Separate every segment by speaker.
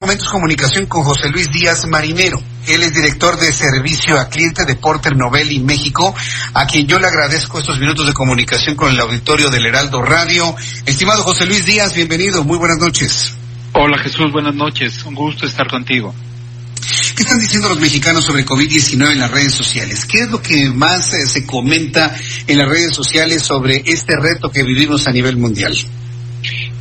Speaker 1: Momentos comunicación con José Luis Díaz Marinero. Él es director de servicio a cliente de Porter Novelli México, a quien yo le agradezco estos minutos de comunicación con el auditorio del Heraldo Radio. Estimado José Luis Díaz, bienvenido. Muy buenas noches.
Speaker 2: Hola Jesús, buenas noches. Un gusto estar contigo.
Speaker 1: ¿Qué están diciendo los mexicanos sobre COVID-19 en las redes sociales? ¿Qué es lo que más eh, se comenta en las redes sociales sobre este reto que vivimos a nivel mundial?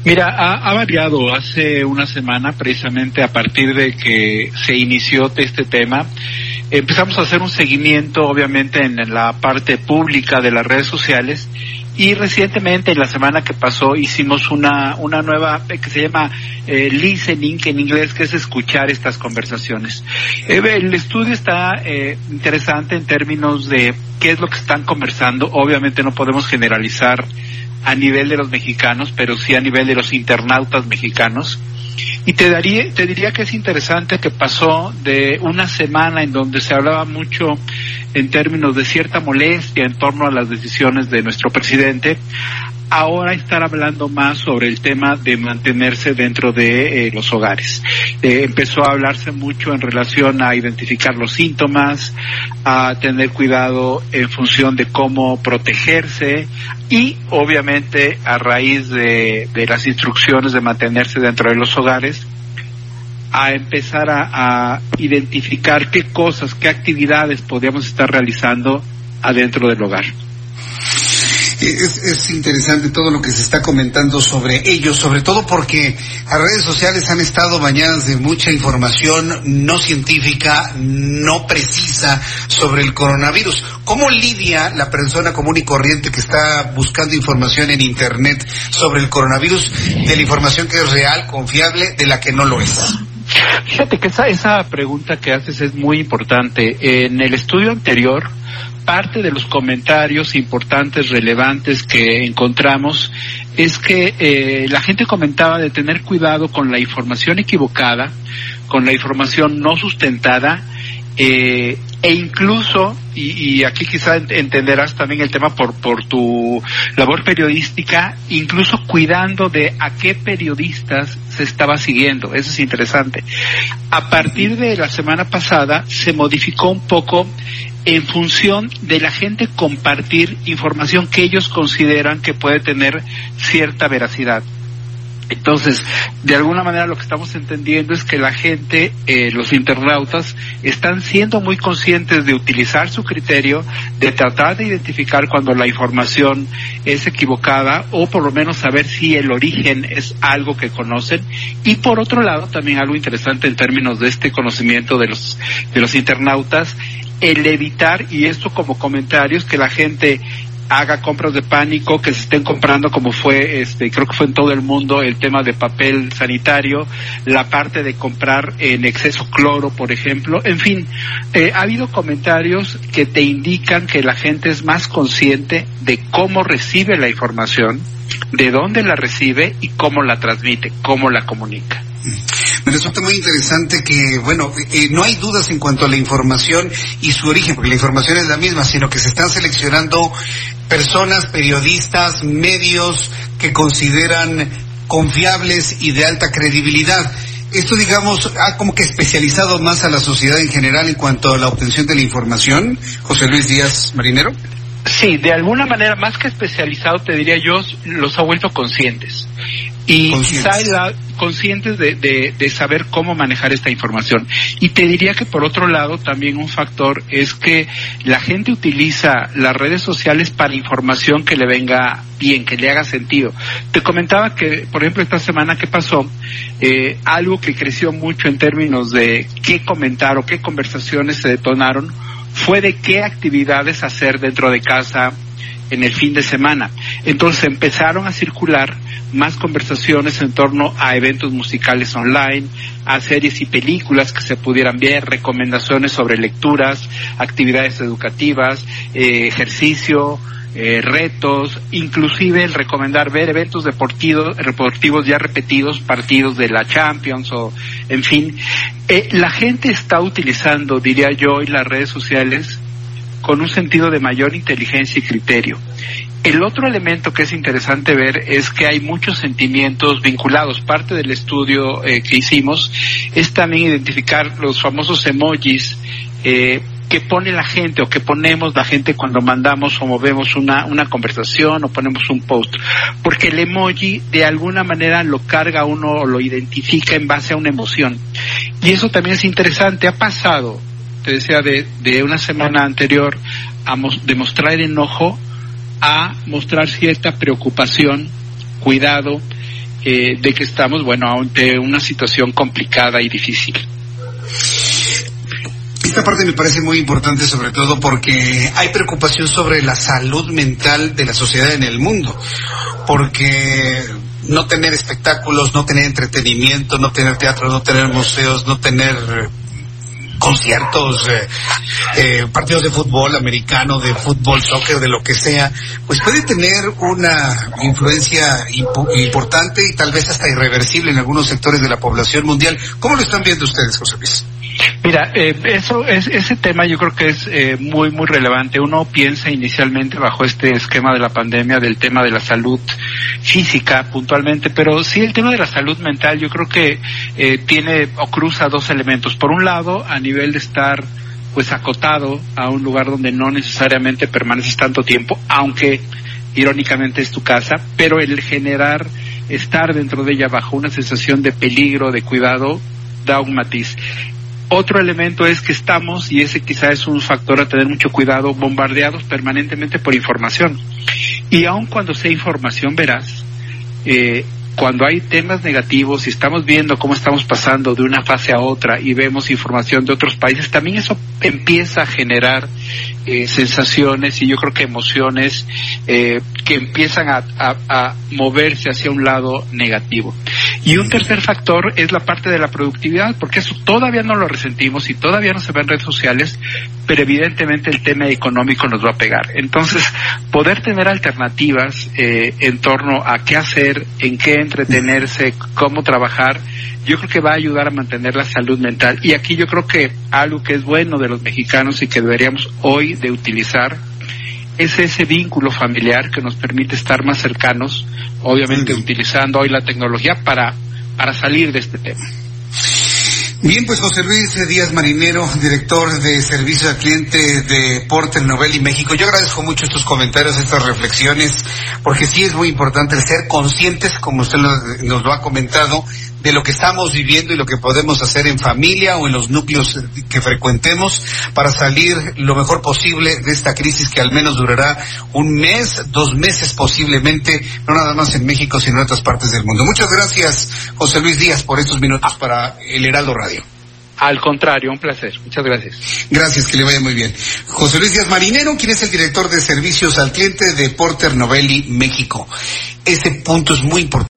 Speaker 2: Mira, ha, variado. Hace una semana, precisamente a partir de que se inició este tema, empezamos a hacer un seguimiento, obviamente, en la parte pública de las redes sociales. Y recientemente, en la semana que pasó, hicimos una, una nueva que se llama eh, listening, que en inglés que es escuchar estas conversaciones. Eh, el estudio está eh, interesante en términos de qué es lo que están conversando. Obviamente no podemos generalizar a nivel de los mexicanos, pero sí a nivel de los internautas mexicanos. Y te, daría, te diría que es interesante que pasó de una semana en donde se hablaba mucho en términos de cierta molestia en torno a las decisiones de nuestro presidente, ahora estar hablando más sobre el tema de mantenerse dentro de eh, los hogares. Eh, empezó a hablarse mucho en relación a identificar los síntomas, a tener cuidado en función de cómo protegerse y obviamente a raíz de, las instrucciones de mantenerse dentro de los hogares, a empezar a, identificar qué cosas, qué actividades podíamos estar realizando adentro del hogar.
Speaker 1: Es, es, interesante todo lo que se está comentando sobre ellos, sobre todo porque las redes sociales han estado bañadas de mucha información no científica, no precisa sobre el coronavirus. ¿Cómo lidia la persona común y corriente que está buscando información en Internet sobre el coronavirus de la información que es real, confiable, de la que no lo es?
Speaker 2: Fíjate que esa, esa pregunta que haces es muy importante. En el estudio anterior, parte de los comentarios importantes, relevantes que encontramos es que eh, la gente comentaba de tener cuidado con la información equivocada, con la información no sustentada, eh, e incluso, y, aquí quizá entenderás también el tema por, por tu labor periodística, incluso cuidando de a qué periodistas se estaba siguiendo. Eso es interesante. A partir de la semana pasada se modificó un poco en función de la gente compartir información que ellos consideran que puede tener cierta veracidad. Entonces, de alguna manera lo que estamos entendiendo es que la gente, eh, los internautas, están siendo muy conscientes de utilizar su criterio, de tratar de identificar cuando la información es equivocada o por lo menos saber si el origen es algo que conocen. Y por otro lado, también algo interesante en términos de este conocimiento de los, de los internautas, el evitar, y esto como comentarios, que la gente haga compras de pánico, que se estén comprando como fue, este, creo que fue en todo el mundo el tema de papel sanitario, la parte de comprar en exceso cloro, por ejemplo. En fin, eh, ha habido comentarios que te indican que la gente es más consciente de cómo recibe la información, de dónde la recibe y cómo la transmite, cómo la comunica.
Speaker 1: Me resulta muy interesante que, bueno, eh, no hay dudas en cuanto a la información y su origen, porque la información es la misma, sino que se están seleccionando personas, periodistas, medios que consideran confiables y de alta credibilidad. Esto, digamos, ha como que especializado más a la sociedad en general en cuanto a la obtención de la información. José Luis Díaz Marinero.
Speaker 2: Sí, de alguna manera, más que especializado, te diría yo, los ha vuelto conscientes. Y quizá conscientes de, de, de, saber cómo manejar esta información. Y te diría que por otro lado también un factor es que la gente utiliza las redes sociales para información que le venga bien, que le haga sentido. Te comentaba que, por ejemplo, esta semana que pasó, eh, algo que creció mucho en términos de qué comentar o qué conversaciones se detonaron fue de qué actividades hacer dentro de casa, en el fin de semana. Entonces empezaron a circular más conversaciones en torno a eventos musicales online, a series y películas que se pudieran ver, recomendaciones sobre lecturas, actividades educativas, eh, ejercicio, eh, retos, inclusive el recomendar ver eventos deportivos, deportivos ya repetidos, partidos de la Champions o, en fin. Eh, la gente está utilizando, diría yo, hoy las redes sociales con un sentido de mayor inteligencia y criterio. El otro elemento que es interesante ver es que hay muchos sentimientos vinculados. Parte del estudio eh, que hicimos es también identificar los famosos emojis eh, que pone la gente o que ponemos la gente cuando mandamos o movemos una, una conversación o ponemos un post. Porque el emoji de alguna manera lo carga uno o lo identifica en base a una emoción. Y eso también es interesante. Ha pasado, te decía, de, de una semana anterior a demostrar enojo a mostrar cierta preocupación, cuidado, eh, de que estamos, bueno, ante una situación complicada y difícil.
Speaker 1: Esta parte me parece muy importante sobre todo porque hay preocupación sobre la salud mental de la sociedad en el mundo, porque no tener espectáculos, no tener entretenimiento, no tener teatro, no tener museos, no tener conciertos, eh, eh, partidos de fútbol americano, de fútbol, soccer, de lo que sea, pues puede tener una influencia importante y tal vez hasta irreversible en algunos sectores de la población mundial. ¿Cómo lo están viendo ustedes, José Luis?
Speaker 2: Mira, eh, eso es, ese tema yo creo que es eh, muy, muy relevante. Uno piensa inicialmente bajo este esquema de la pandemia del tema de la salud física puntualmente, pero sí el tema de la salud mental yo creo que eh, tiene o cruza dos elementos. Por un lado, a nivel de estar pues acotado a un lugar donde no necesariamente permaneces tanto tiempo, aunque irónicamente es tu casa, pero el generar estar dentro de ella bajo una sensación de peligro, de cuidado, da un matiz. Otro elemento es que estamos, y ese quizá es un factor a tener mucho cuidado, bombardeados permanentemente por información. Y aun cuando sea información veraz, eh, cuando hay temas negativos y estamos viendo cómo estamos pasando de una fase a otra y vemos información de otros países, también eso empieza a generar eh, sensaciones y yo creo que emociones eh, que empiezan a, moverse hacia un lado negativo. Y un tercer factor es la parte de la productividad, porque eso todavía no lo resentimos y todavía no se ve en redes sociales, pero evidentemente el tema económico nos va a pegar. Entonces, poder tener alternativas eh, en torno a qué hacer, en qué entretenerse, cómo trabajar, yo creo que va a ayudar a mantener la salud mental. Y aquí yo creo que algo que es bueno de los mexicanos y que deberíamos hoy de utilizar es ese vínculo familiar que nos permite estar más cercanos, obviamente utilizando hoy la tecnología para, para salir de este tema.
Speaker 1: Bien, pues José Luis Díaz Marinero, director de servicio al cliente de Porter Novelli México. Yo agradezco mucho estos comentarios, estas reflexiones, porque sí es muy importante el ser conscientes, como usted nos lo ha comentado, de lo que estamos viviendo y lo que podemos hacer en familia o en los núcleos que frecuentemos para salir lo mejor posible de esta crisis que al menos durará un mes, dos meses posiblemente, no nada más en México, sino en otras partes del mundo. Muchas gracias, José Luis Díaz, por estos minutos para el Heraldo Radio.
Speaker 2: Al contrario, un placer. Muchas gracias.
Speaker 1: Gracias, que le vaya muy bien. José Luis Díaz Marinero, quien es el director de servicios al cliente de Porter Novelli México. Ese punto es muy importante.